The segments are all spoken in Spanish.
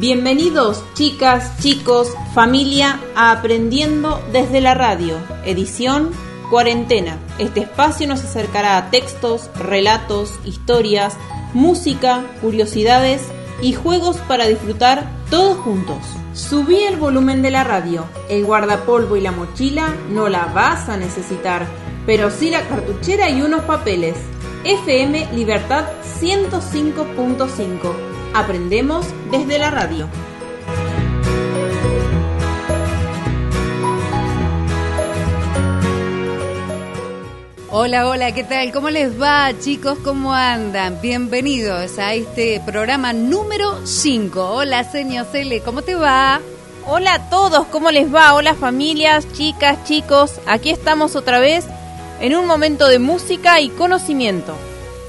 Bienvenidos chicas, chicos, familia a Aprendiendo desde la radio, edición Cuarentena. Este espacio nos acercará a textos, relatos, historias, música, curiosidades y juegos para disfrutar todos juntos. Subí el volumen de la radio. El guardapolvo y la mochila no la vas a necesitar, pero sí la cartuchera y unos papeles. FM Libertad 105.5. Aprendemos desde la radio. Hola, hola, ¿qué tal? ¿Cómo les va, chicos? ¿Cómo andan? Bienvenidos a este programa número 5. Hola, señor Cele, ¿cómo te va? Hola a todos, ¿cómo les va? Hola familias, chicas, chicos. Aquí estamos otra vez en un momento de música y conocimiento.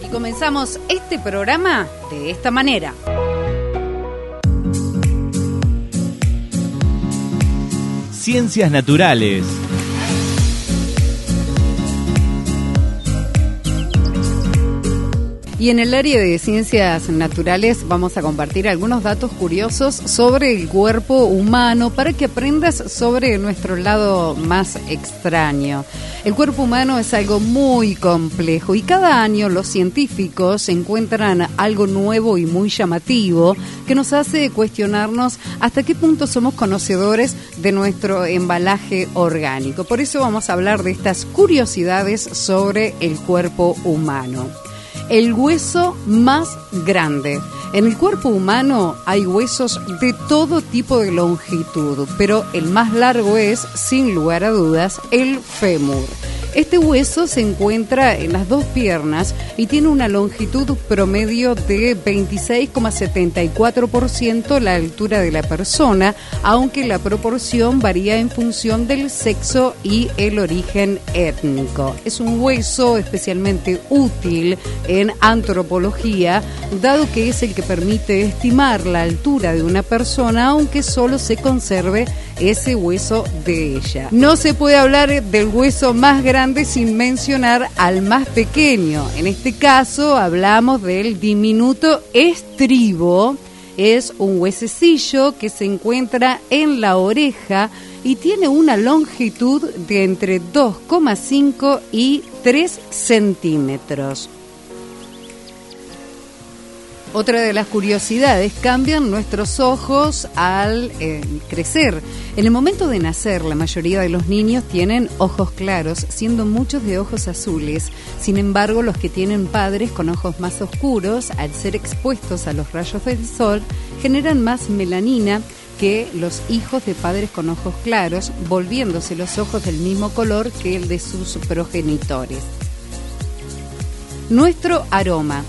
Y comenzamos este programa de esta manera. Ciencias Naturales. Y en el área de ciencias naturales vamos a compartir algunos datos curiosos sobre el cuerpo humano para que aprendas sobre nuestro lado más extraño. El cuerpo humano es algo muy complejo y cada año los científicos encuentran algo nuevo y muy llamativo que nos hace cuestionarnos hasta qué punto somos conocedores de nuestro embalaje orgánico. Por eso vamos a hablar de estas curiosidades sobre el cuerpo humano el hueso más grande. En el cuerpo humano hay huesos de todo tipo de longitud, pero el más largo es, sin lugar a dudas, el fémur. Este hueso se encuentra en las dos piernas y tiene una longitud promedio de 26,74% la altura de la persona, aunque la proporción varía en función del sexo y el origen étnico. Es un hueso especialmente útil en antropología, dado que es el que permite estimar la altura de una persona, aunque solo se conserve ese hueso de ella. No se puede hablar del hueso más grande sin mencionar al más pequeño. En este caso hablamos del diminuto estribo. Es un huesecillo que se encuentra en la oreja y tiene una longitud de entre 2,5 y 3 centímetros. Otra de las curiosidades, cambian nuestros ojos al eh, crecer. En el momento de nacer, la mayoría de los niños tienen ojos claros, siendo muchos de ojos azules. Sin embargo, los que tienen padres con ojos más oscuros, al ser expuestos a los rayos del sol, generan más melanina que los hijos de padres con ojos claros, volviéndose los ojos del mismo color que el de sus progenitores. Nuestro aroma.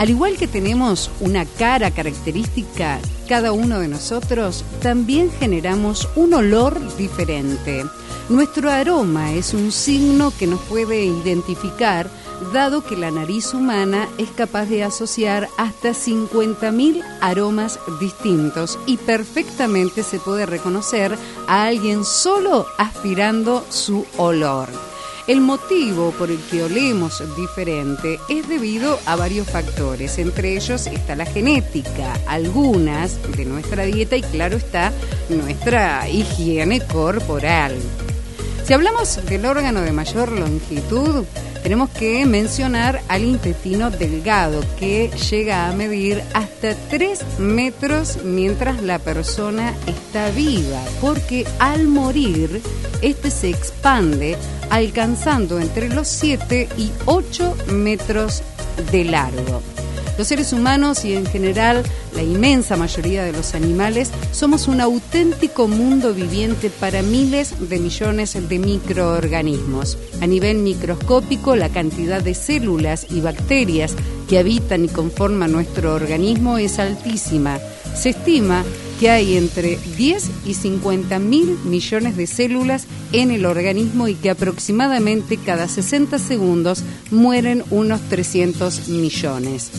Al igual que tenemos una cara característica cada uno de nosotros, también generamos un olor diferente. Nuestro aroma es un signo que nos puede identificar, dado que la nariz humana es capaz de asociar hasta 50.000 aromas distintos y perfectamente se puede reconocer a alguien solo aspirando su olor. El motivo por el que olemos diferente es debido a varios factores, entre ellos está la genética, algunas de nuestra dieta y claro está nuestra higiene corporal. Si hablamos del órgano de mayor longitud, tenemos que mencionar al intestino delgado, que llega a medir hasta 3 metros mientras la persona está viva, porque al morir, este se expande alcanzando entre los 7 y 8 metros de largo. Los seres humanos y en general la inmensa mayoría de los animales somos un auténtico mundo viviente para miles de millones de microorganismos. A nivel microscópico, la cantidad de células y bacterias que habitan y conforman nuestro organismo es altísima. Se estima que hay entre 10 y 50 mil millones de células en el organismo y que aproximadamente cada 60 segundos mueren unos 300 millones.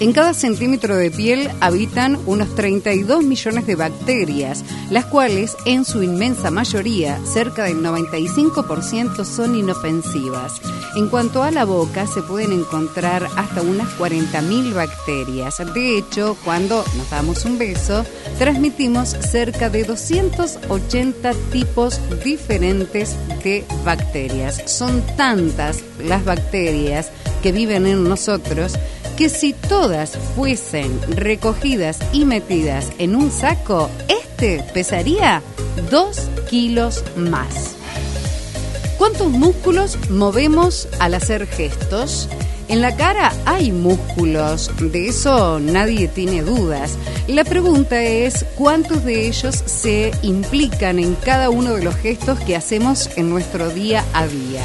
En cada centímetro de piel habitan unos 32 millones de bacterias, las cuales en su inmensa mayoría, cerca del 95%, son inofensivas. En cuanto a la boca, se pueden encontrar hasta unas 40.000 bacterias. De hecho, cuando nos damos un beso, transmitimos cerca de 280 tipos diferentes de bacterias. Son tantas las bacterias que viven en nosotros que si todas fuesen recogidas y metidas en un saco, este pesaría 2 kilos más. ¿Cuántos músculos movemos al hacer gestos? En la cara hay músculos, de eso nadie tiene dudas. La pregunta es cuántos de ellos se implican en cada uno de los gestos que hacemos en nuestro día a día.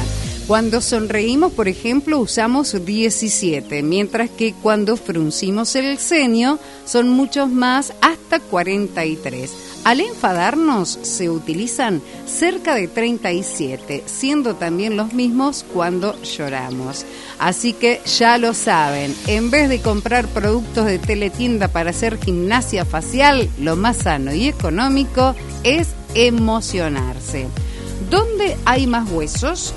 Cuando sonreímos, por ejemplo, usamos 17, mientras que cuando fruncimos el ceño son muchos más, hasta 43. Al enfadarnos se utilizan cerca de 37, siendo también los mismos cuando lloramos. Así que ya lo saben, en vez de comprar productos de teletienda para hacer gimnasia facial, lo más sano y económico es emocionarse. ¿Dónde hay más huesos?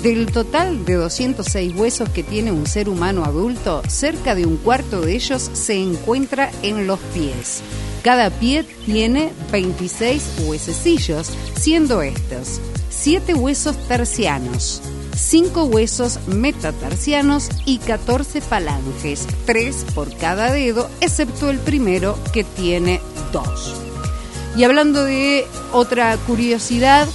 Del total de 206 huesos que tiene un ser humano adulto, cerca de un cuarto de ellos se encuentra en los pies. Cada pie tiene 26 huesecillos, siendo estos 7 huesos tercianos, 5 huesos metatarsianos y 14 falanges, 3 por cada dedo, excepto el primero que tiene 2. Y hablando de otra curiosidad,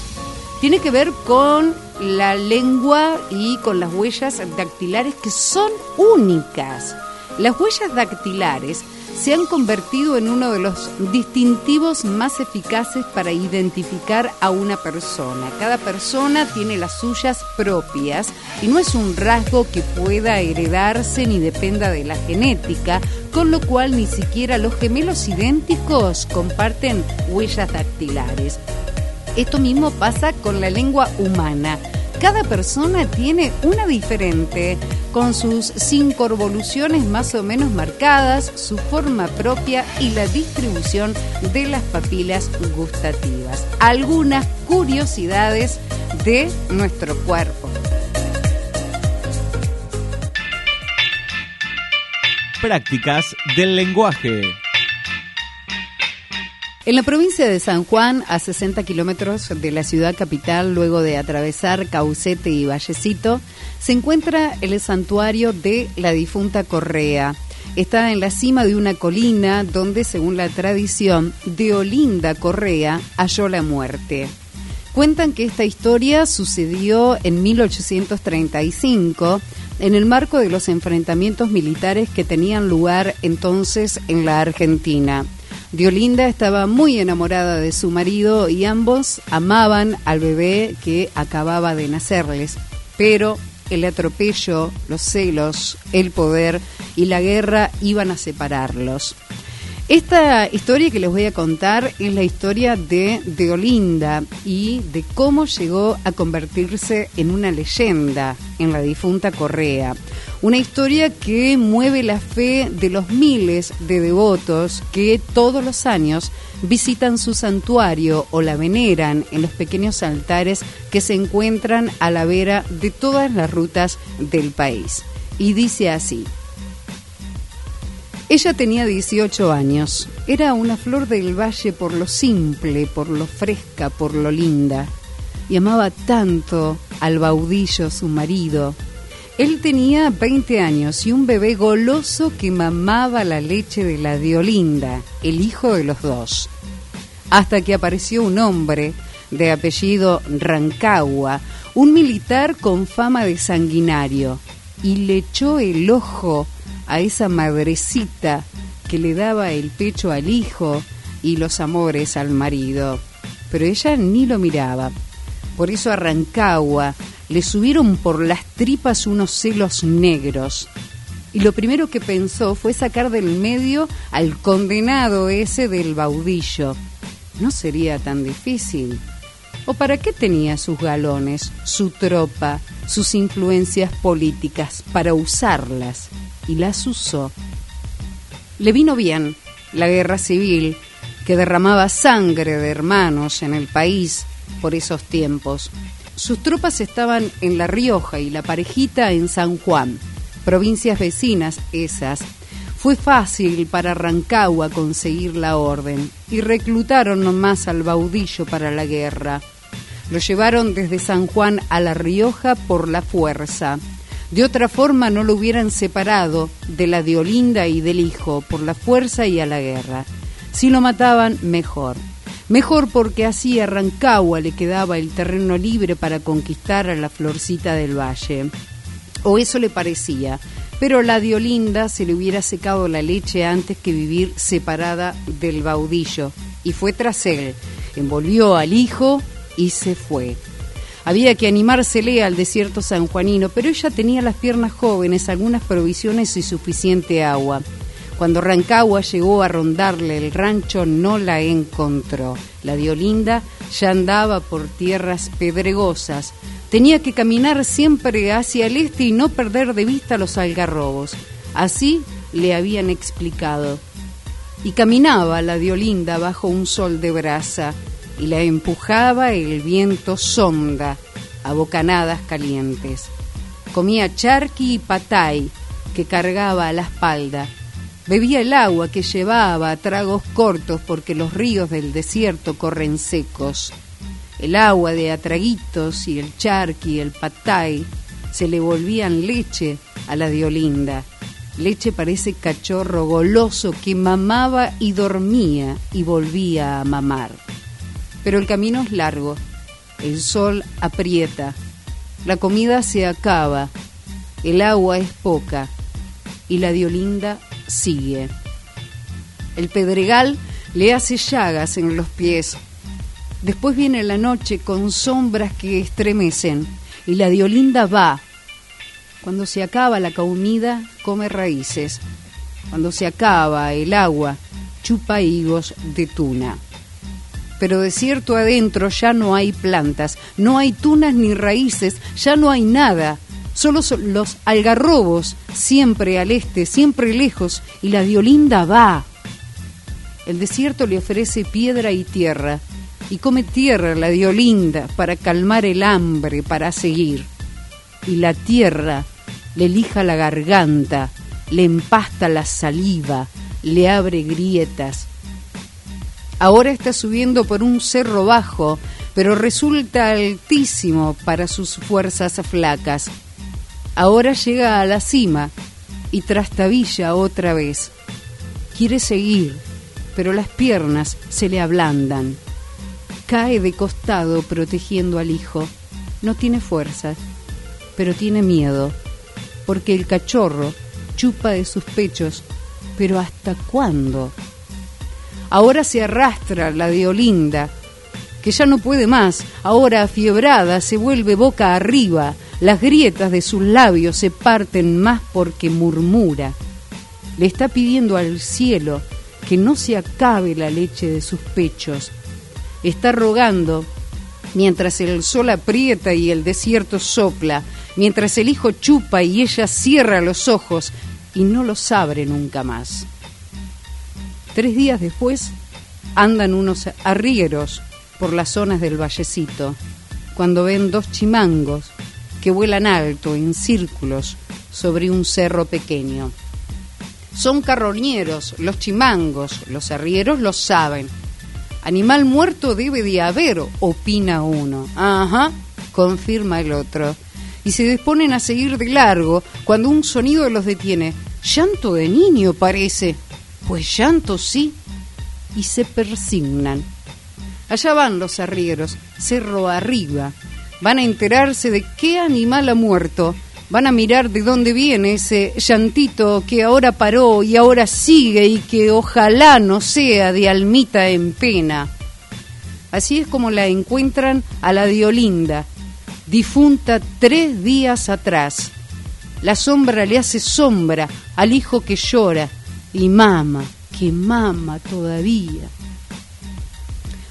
tiene que ver con la lengua y con las huellas dactilares que son únicas. Las huellas dactilares se han convertido en uno de los distintivos más eficaces para identificar a una persona. Cada persona tiene las suyas propias y no es un rasgo que pueda heredarse ni dependa de la genética, con lo cual ni siquiera los gemelos idénticos comparten huellas dactilares. Esto mismo pasa con la lengua humana. Cada persona tiene una diferente, con sus cinco evoluciones más o menos marcadas, su forma propia y la distribución de las papilas gustativas. Algunas curiosidades de nuestro cuerpo. Prácticas del lenguaje. En la provincia de San Juan, a 60 kilómetros de la ciudad capital, luego de atravesar Caucete y Vallecito, se encuentra el santuario de la difunta Correa. Está en la cima de una colina donde, según la tradición, de Olinda Correa halló la muerte. Cuentan que esta historia sucedió en 1835 en el marco de los enfrentamientos militares que tenían lugar entonces en la Argentina. Diolinda estaba muy enamorada de su marido y ambos amaban al bebé que acababa de nacerles, pero el atropello, los celos, el poder y la guerra iban a separarlos. Esta historia que les voy a contar es la historia de Deolinda y de cómo llegó a convertirse en una leyenda en la difunta Correa. Una historia que mueve la fe de los miles de devotos que todos los años visitan su santuario o la veneran en los pequeños altares que se encuentran a la vera de todas las rutas del país. Y dice así. Ella tenía 18 años. Era una flor del valle por lo simple, por lo fresca, por lo linda. Y amaba tanto al baudillo, su marido. Él tenía 20 años y un bebé goloso que mamaba la leche de la Diolinda, el hijo de los dos. Hasta que apareció un hombre de apellido Rancagua, un militar con fama de sanguinario, y le echó el ojo a esa madrecita que le daba el pecho al hijo y los amores al marido. Pero ella ni lo miraba. Por eso a Rancagua le subieron por las tripas unos celos negros. Y lo primero que pensó fue sacar del medio al condenado ese del baudillo. No sería tan difícil. ¿O para qué tenía sus galones, su tropa, sus influencias políticas? Para usarlas y las usó. Le vino bien la guerra civil que derramaba sangre de hermanos en el país por esos tiempos. Sus tropas estaban en La Rioja y la parejita en San Juan, provincias vecinas esas. Fue fácil para Rancagua conseguir la orden y reclutaron nomás al baudillo para la guerra. Lo llevaron desde San Juan a La Rioja por la fuerza. De otra forma no lo hubieran separado de la de Olinda y del hijo por la fuerza y a la guerra. Si lo mataban, mejor. Mejor porque así a Rancagua le quedaba el terreno libre para conquistar a la florcita del valle. O eso le parecía, pero la Diolinda se le hubiera secado la leche antes que vivir separada del baudillo, y fue tras él, envolvió al hijo y se fue. Había que animársele al desierto sanjuanino, pero ella tenía las piernas jóvenes, algunas provisiones y suficiente agua. Cuando Rancagua llegó a rondarle el rancho no la encontró. La Diolinda ya andaba por tierras pedregosas. Tenía que caminar siempre hacia el este y no perder de vista los algarrobos. Así le habían explicado. Y caminaba la Diolinda bajo un sol de brasa y la empujaba el viento sonda a bocanadas calientes. Comía charqui y patay que cargaba a la espalda Bebía el agua que llevaba a tragos cortos porque los ríos del desierto corren secos. El agua de atraguitos y el charqui y el patay se le volvían leche a la Diolinda. Leche parece cachorro goloso que mamaba y dormía y volvía a mamar. Pero el camino es largo, el sol aprieta, la comida se acaba, el agua es poca y la Diolinda sigue. El pedregal le hace llagas en los pies. Después viene la noche con sombras que estremecen y la diolinda va. Cuando se acaba la comida, come raíces. Cuando se acaba el agua, chupa higos de tuna. Pero de cierto adentro ya no hay plantas, no hay tunas ni raíces, ya no hay nada Solo los algarrobos, siempre al este, siempre lejos, y la violinda va. El desierto le ofrece piedra y tierra, y come tierra la diolinda para calmar el hambre, para seguir. Y la tierra le lija la garganta, le empasta la saliva, le abre grietas. Ahora está subiendo por un cerro bajo, pero resulta altísimo para sus fuerzas flacas. Ahora llega a la cima y trastabilla otra vez. Quiere seguir, pero las piernas se le ablandan. Cae de costado protegiendo al hijo. No tiene fuerza, pero tiene miedo, porque el cachorro chupa de sus pechos, pero ¿hasta cuándo? Ahora se arrastra la de Olinda, que ya no puede más, ahora afiebrada se vuelve boca arriba, las grietas de sus labios se parten más porque murmura. Le está pidiendo al cielo que no se acabe la leche de sus pechos. Está rogando mientras el sol aprieta y el desierto sopla, mientras el hijo chupa y ella cierra los ojos y no los abre nunca más. Tres días después andan unos arrieros por las zonas del vallecito, cuando ven dos chimangos que vuelan alto en círculos sobre un cerro pequeño. Son carroñeros, los chimangos, los arrieros lo saben. Animal muerto debe de haber, opina uno. Ajá, confirma el otro. Y se disponen a seguir de largo cuando un sonido los detiene. Llanto de niño parece. Pues llanto sí. Y se persignan. Allá van los arrieros, cerro arriba, van a enterarse de qué animal ha muerto, van a mirar de dónde viene ese llantito que ahora paró y ahora sigue y que ojalá no sea de almita en pena. Así es como la encuentran a la Diolinda, difunta tres días atrás. La sombra le hace sombra al hijo que llora y mama, que mama todavía.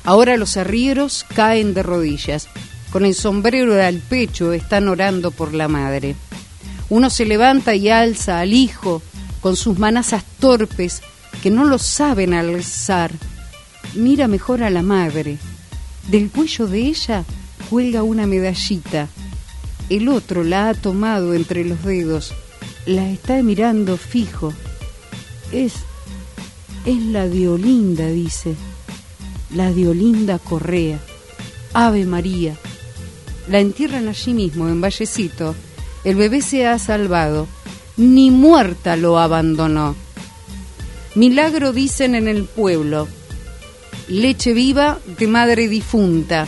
Ahora los arrieros caen de rodillas con el sombrero al pecho, están orando por la madre. Uno se levanta y alza al hijo con sus manazas torpes que no lo saben alzar. Mira mejor a la madre. Del cuello de ella cuelga una medallita. El otro la ha tomado entre los dedos, la está mirando fijo. Es. es la de Olinda, dice. La de Olinda Correa. Ave María. La entierran allí mismo, en Vallecito. El bebé se ha salvado. Ni muerta lo abandonó. Milagro dicen en el pueblo. Leche viva de madre difunta.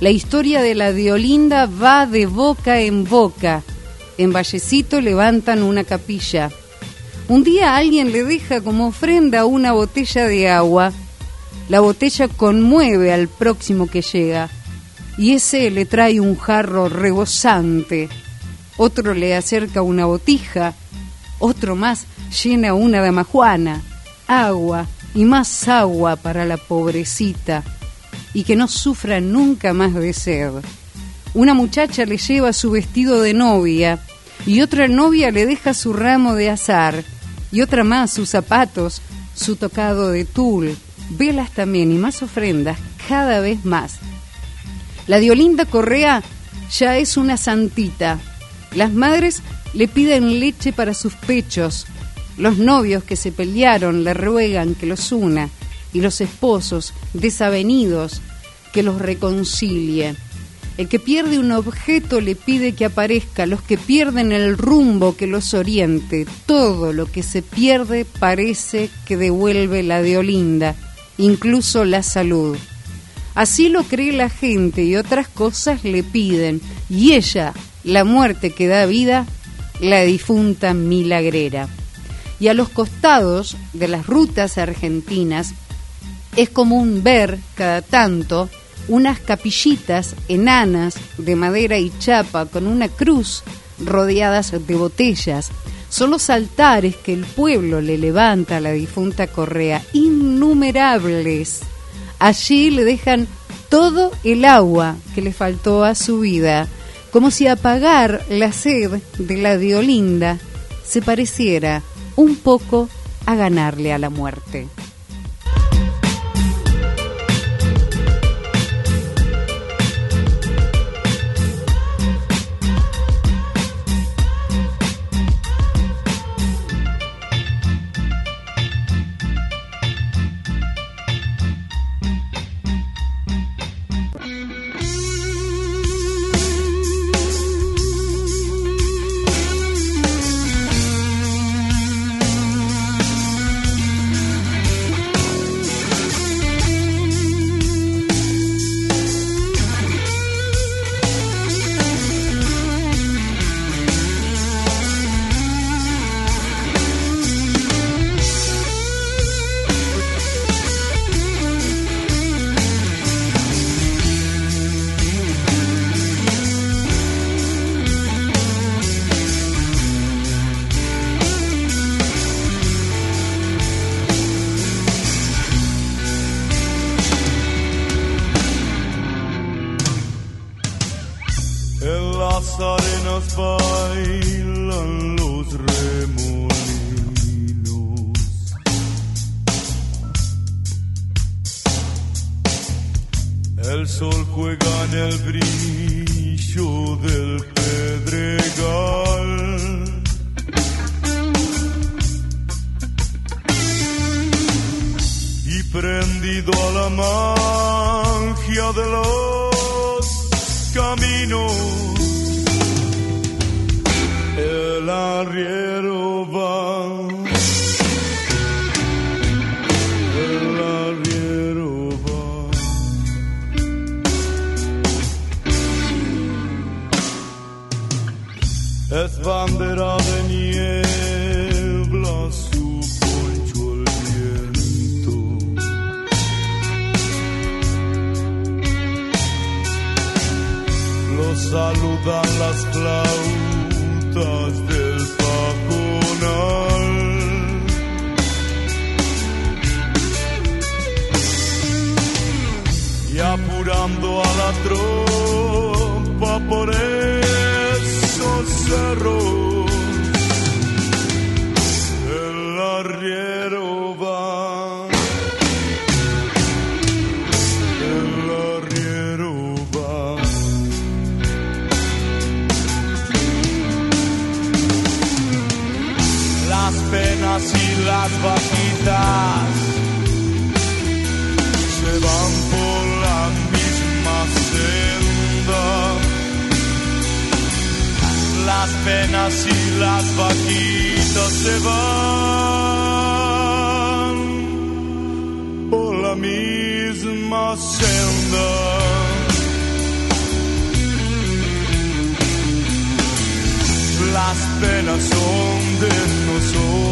La historia de la de Olinda va de boca en boca. En Vallecito levantan una capilla. Un día alguien le deja como ofrenda una botella de agua. La botella conmueve al próximo que llega y ese le trae un jarro rebosante. Otro le acerca una botija, otro más llena una damajuana, agua y más agua para la pobrecita y que no sufra nunca más de sed. Una muchacha le lleva su vestido de novia y otra novia le deja su ramo de azar y otra más sus zapatos, su tocado de tul, velas también y más ofrendas cada vez más. La Diolinda Correa ya es una santita. Las madres le piden leche para sus pechos. Los novios que se pelearon le ruegan que los una y los esposos desavenidos que los reconcilie. El que pierde un objeto le pide que aparezca, los que pierden el rumbo que los oriente. Todo lo que se pierde parece que devuelve la de Olinda, incluso la salud. Así lo cree la gente y otras cosas le piden. Y ella, la muerte que da vida, la difunta milagrera. Y a los costados de las rutas argentinas es común ver cada tanto unas capillitas enanas de madera y chapa con una cruz rodeadas de botellas. Son los altares que el pueblo le levanta a la difunta Correa, innumerables Allí le dejan todo el agua que le faltó a su vida, como si apagar la sed de la Diolinda se pareciera un poco a ganarle a la muerte. Vaquitas se van por la misma senda. Las penas y las vaquitas se van por la misma senda. Las penas son de nosotros,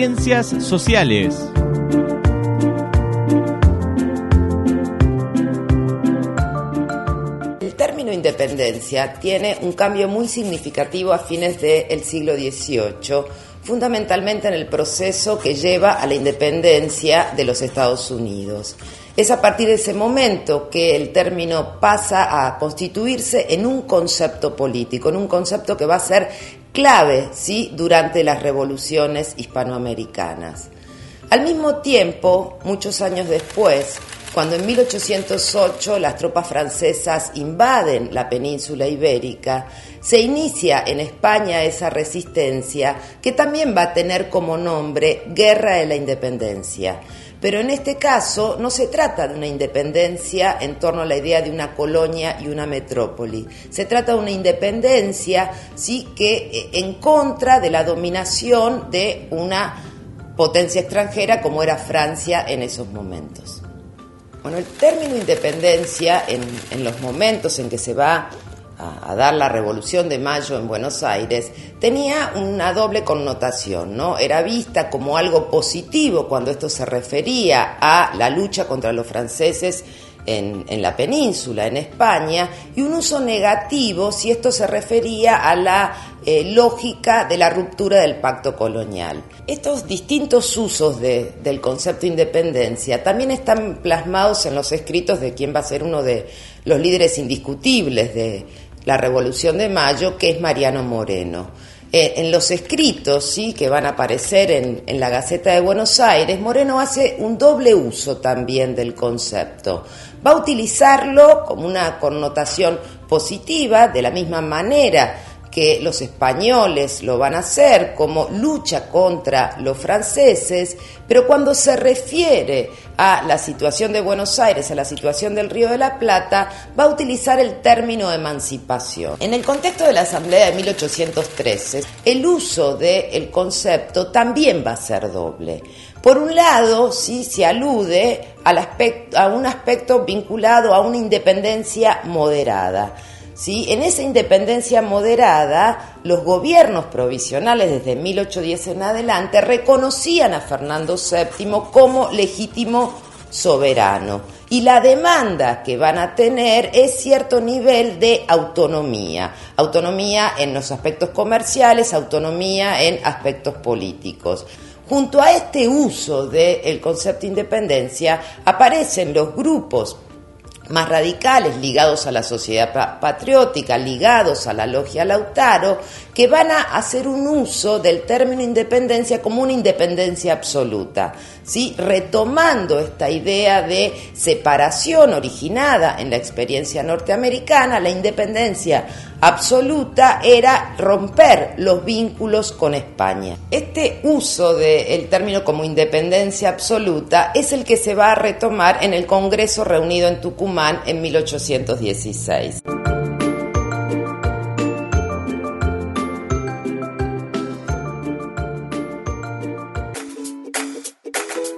Ciencias sociales. El término independencia tiene un cambio muy significativo a fines del siglo XVIII, fundamentalmente en el proceso que lleva a la independencia de los Estados Unidos. Es a partir de ese momento que el término pasa a constituirse en un concepto político, en un concepto que va a ser clave ¿sí? durante las revoluciones hispanoamericanas. Al mismo tiempo, muchos años después, cuando en 1808 las tropas francesas invaden la península ibérica, se inicia en España esa resistencia que también va a tener como nombre Guerra de la Independencia. Pero en este caso no se trata de una independencia en torno a la idea de una colonia y una metrópoli. Se trata de una independencia sí que eh, en contra de la dominación de una potencia extranjera como era Francia en esos momentos. Bueno, el término independencia en, en los momentos en que se va a, dar la Revolución de Mayo en Buenos Aires, tenía una doble connotación, ¿no? Era vista como algo positivo cuando esto se refería a la lucha contra los franceses en, la península, en España, y un uso negativo si esto se refería a la eh, lógica de la ruptura del pacto colonial. Estos distintos usos de, del concepto de independencia también están plasmados en los escritos de quien va a ser uno de los líderes indiscutibles de la Revolución de Mayo, que es Mariano Moreno. Eh, en los escritos ¿sí? que van a aparecer en, en, la Gaceta de Buenos Aires, Moreno hace un doble uso también del concepto. Va a utilizarlo como una connotación positiva, de la misma manera que los españoles lo van a hacer como lucha contra los franceses, pero cuando se refiere a la situación de Buenos Aires, a la situación del Río de la Plata, va a utilizar el término emancipación. En el contexto de la Asamblea de 1813, el uso del concepto también va a ser doble. Por un lado, sí se alude al aspecto, a un aspecto vinculado a una independencia moderada. ¿Sí? En esa independencia moderada, los gobiernos provisionales desde 1810 en adelante reconocían a Fernando VII como legítimo soberano. Y la demanda que van a tener es cierto nivel de autonomía. Autonomía en los aspectos comerciales, autonomía en aspectos políticos. Junto a este uso del concepto de independencia aparecen los grupos más radicales, ligados a la sociedad patriótica, ligados a la logia Lautaro, que van a hacer un uso del término independencia como una independencia absoluta, ¿sí? retomando esta idea de separación originada en la experiencia norteamericana, la independencia absoluta era romper los vínculos con España. Este uso del término como independencia absoluta es el que se va a retomar en el Congreso reunido en Tucumán en 1816.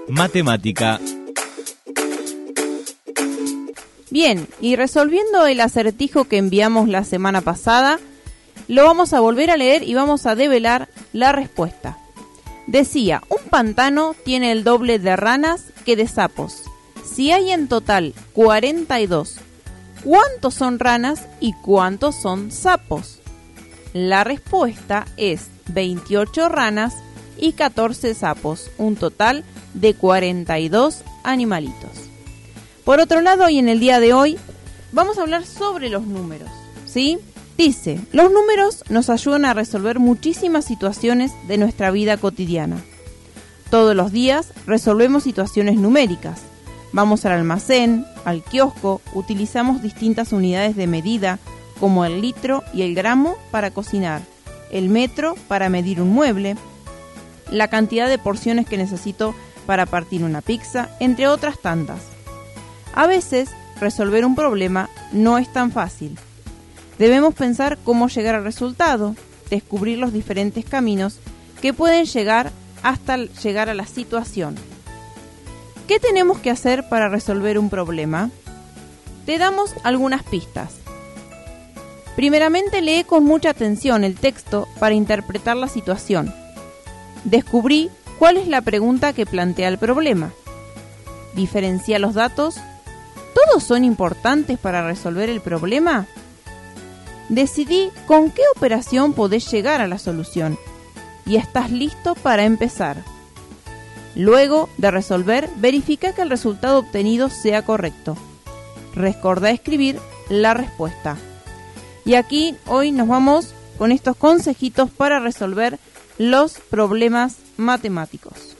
Matemática. Bien, y resolviendo el acertijo que enviamos la semana pasada, lo vamos a volver a leer y vamos a develar la respuesta. Decía, un pantano tiene el doble de ranas que de sapos. Si hay en total 42 ¿Cuántos son ranas y cuántos son sapos? La respuesta es 28 ranas y 14 sapos, un total de 42 animalitos. Por otro lado, y en el día de hoy, vamos a hablar sobre los números, ¿sí? Dice, los números nos ayudan a resolver muchísimas situaciones de nuestra vida cotidiana. Todos los días resolvemos situaciones numéricas. Vamos al almacén, al kiosco, utilizamos distintas unidades de medida, como el litro y el gramo para cocinar, el metro para medir un mueble, la cantidad de porciones que necesito para partir una pizza, entre otras tantas. A veces, resolver un problema no es tan fácil. Debemos pensar cómo llegar al resultado, descubrir los diferentes caminos que pueden llegar hasta llegar a la situación. ¿Qué tenemos que hacer para resolver un problema? Te damos algunas pistas. Primeramente lee con mucha atención el texto para interpretar la situación. Descubrí cuál es la pregunta que plantea el problema. Diferencia los datos ¿Todos son importantes para resolver el problema? Decidí con qué operación podés llegar a la solución y estás listo para empezar. Luego de resolver, verifica que el resultado obtenido sea correcto. Recordá escribir la respuesta. Y aquí hoy nos vamos con estos consejitos para resolver los problemas matemáticos.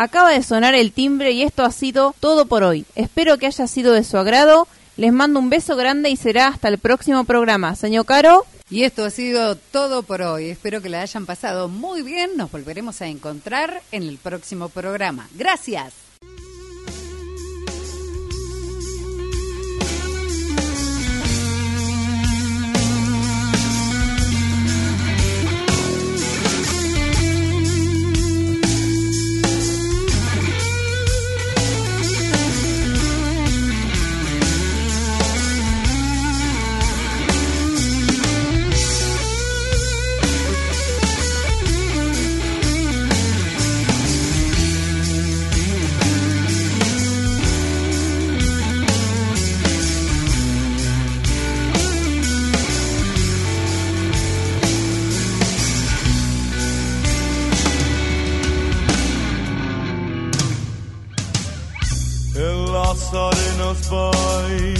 Acaba de sonar el timbre y esto ha sido todo por hoy. Espero que haya sido de su agrado. Les mando un beso grande y será hasta el próximo programa. Señor Caro. Y esto ha sido todo por hoy. Espero que la hayan pasado muy bien. Nos volveremos a encontrar en el próximo programa. Gracias. night.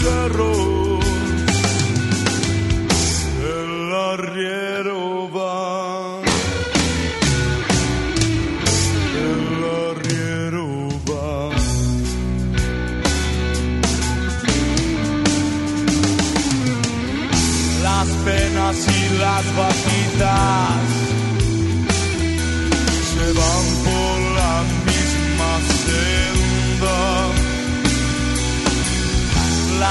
cigarro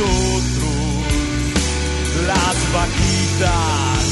nosotros, las vaquitas